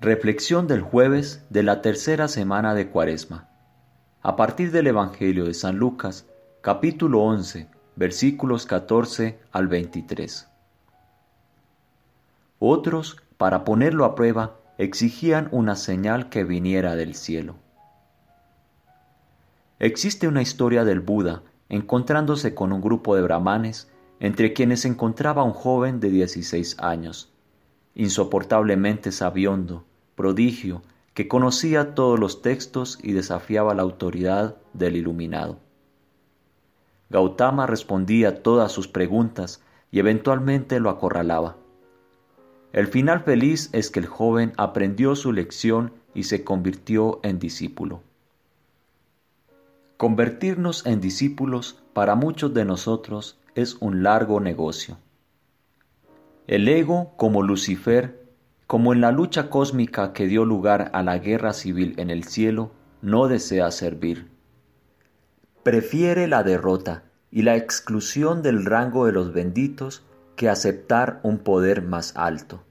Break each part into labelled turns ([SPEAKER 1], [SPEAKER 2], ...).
[SPEAKER 1] Reflexión del jueves de la tercera semana de Cuaresma. A partir del Evangelio de San Lucas, capítulo 11, versículos 14 al 23. Otros, para ponerlo a prueba, exigían una señal que viniera del cielo. Existe una historia del Buda encontrándose con un grupo de brahmanes, entre quienes se encontraba un joven de 16 años insoportablemente sabiondo, prodigio, que conocía todos los textos y desafiaba la autoridad del iluminado. Gautama respondía todas sus preguntas y eventualmente lo acorralaba. El final feliz es que el joven aprendió su lección y se convirtió en discípulo. Convertirnos en discípulos para muchos de nosotros es un largo negocio. El ego, como Lucifer, como en la lucha cósmica que dio lugar a la guerra civil en el cielo, no desea servir. Prefiere la derrota y la exclusión del rango de los benditos que aceptar un poder más alto.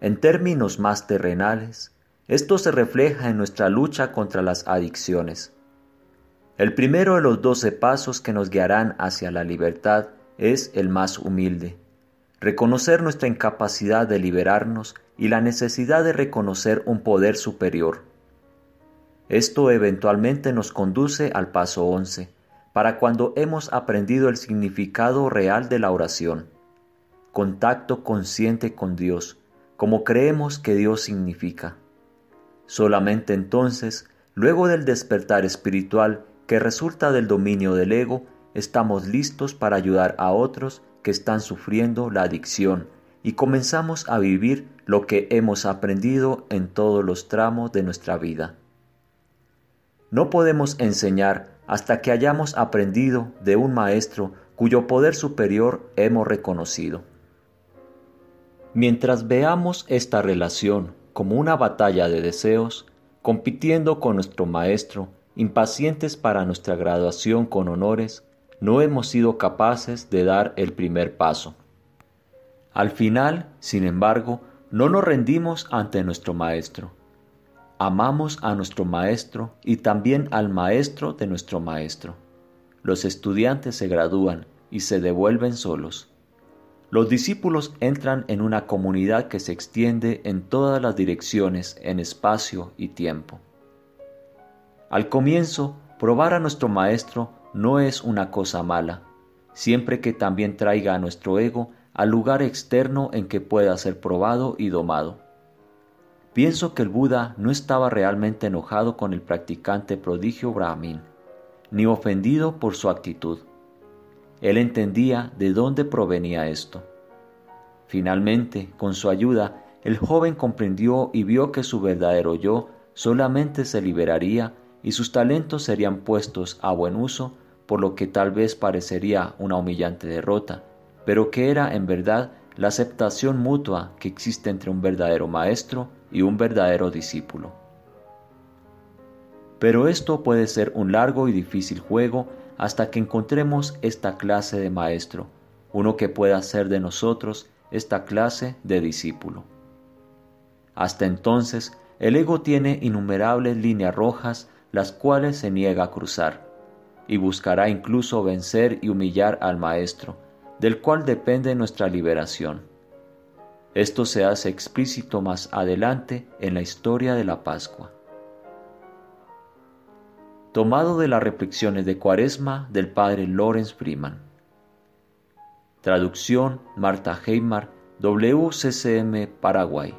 [SPEAKER 1] En términos más terrenales, esto se refleja en nuestra lucha contra las adicciones. El primero de los doce pasos que nos guiarán hacia la libertad es el más humilde reconocer nuestra incapacidad de liberarnos y la necesidad de reconocer un poder superior. Esto eventualmente nos conduce al paso 11, para cuando hemos aprendido el significado real de la oración, contacto consciente con Dios, como creemos que Dios significa. Solamente entonces, luego del despertar espiritual que resulta del dominio del ego, estamos listos para ayudar a otros que están sufriendo la adicción y comenzamos a vivir lo que hemos aprendido en todos los tramos de nuestra vida. No podemos enseñar hasta que hayamos aprendido de un maestro cuyo poder superior hemos reconocido. Mientras veamos esta relación como una batalla de deseos, compitiendo con nuestro maestro, impacientes para nuestra graduación con honores, no hemos sido capaces de dar el primer paso. Al final, sin embargo, no nos rendimos ante nuestro Maestro. Amamos a nuestro Maestro y también al Maestro de nuestro Maestro. Los estudiantes se gradúan y se devuelven solos. Los discípulos entran en una comunidad que se extiende en todas las direcciones en espacio y tiempo. Al comienzo, probar a nuestro Maestro no es una cosa mala, siempre que también traiga a nuestro ego al lugar externo en que pueda ser probado y domado. Pienso que el Buda no estaba realmente enojado con el practicante prodigio Brahmin, ni ofendido por su actitud. Él entendía de dónde provenía esto. Finalmente, con su ayuda, el joven comprendió y vio que su verdadero yo solamente se liberaría y sus talentos serían puestos a buen uso por lo que tal vez parecería una humillante derrota, pero que era en verdad la aceptación mutua que existe entre un verdadero maestro y un verdadero discípulo. Pero esto puede ser un largo y difícil juego hasta que encontremos esta clase de maestro, uno que pueda hacer de nosotros esta clase de discípulo. Hasta entonces, el ego tiene innumerables líneas rojas las cuales se niega a cruzar y buscará incluso vencer y humillar al Maestro, del cual depende nuestra liberación. Esto se hace explícito más adelante en la historia de la Pascua. Tomado de las reflexiones de Cuaresma del padre Lawrence Freeman. Traducción Marta Heimar, WCCM Paraguay.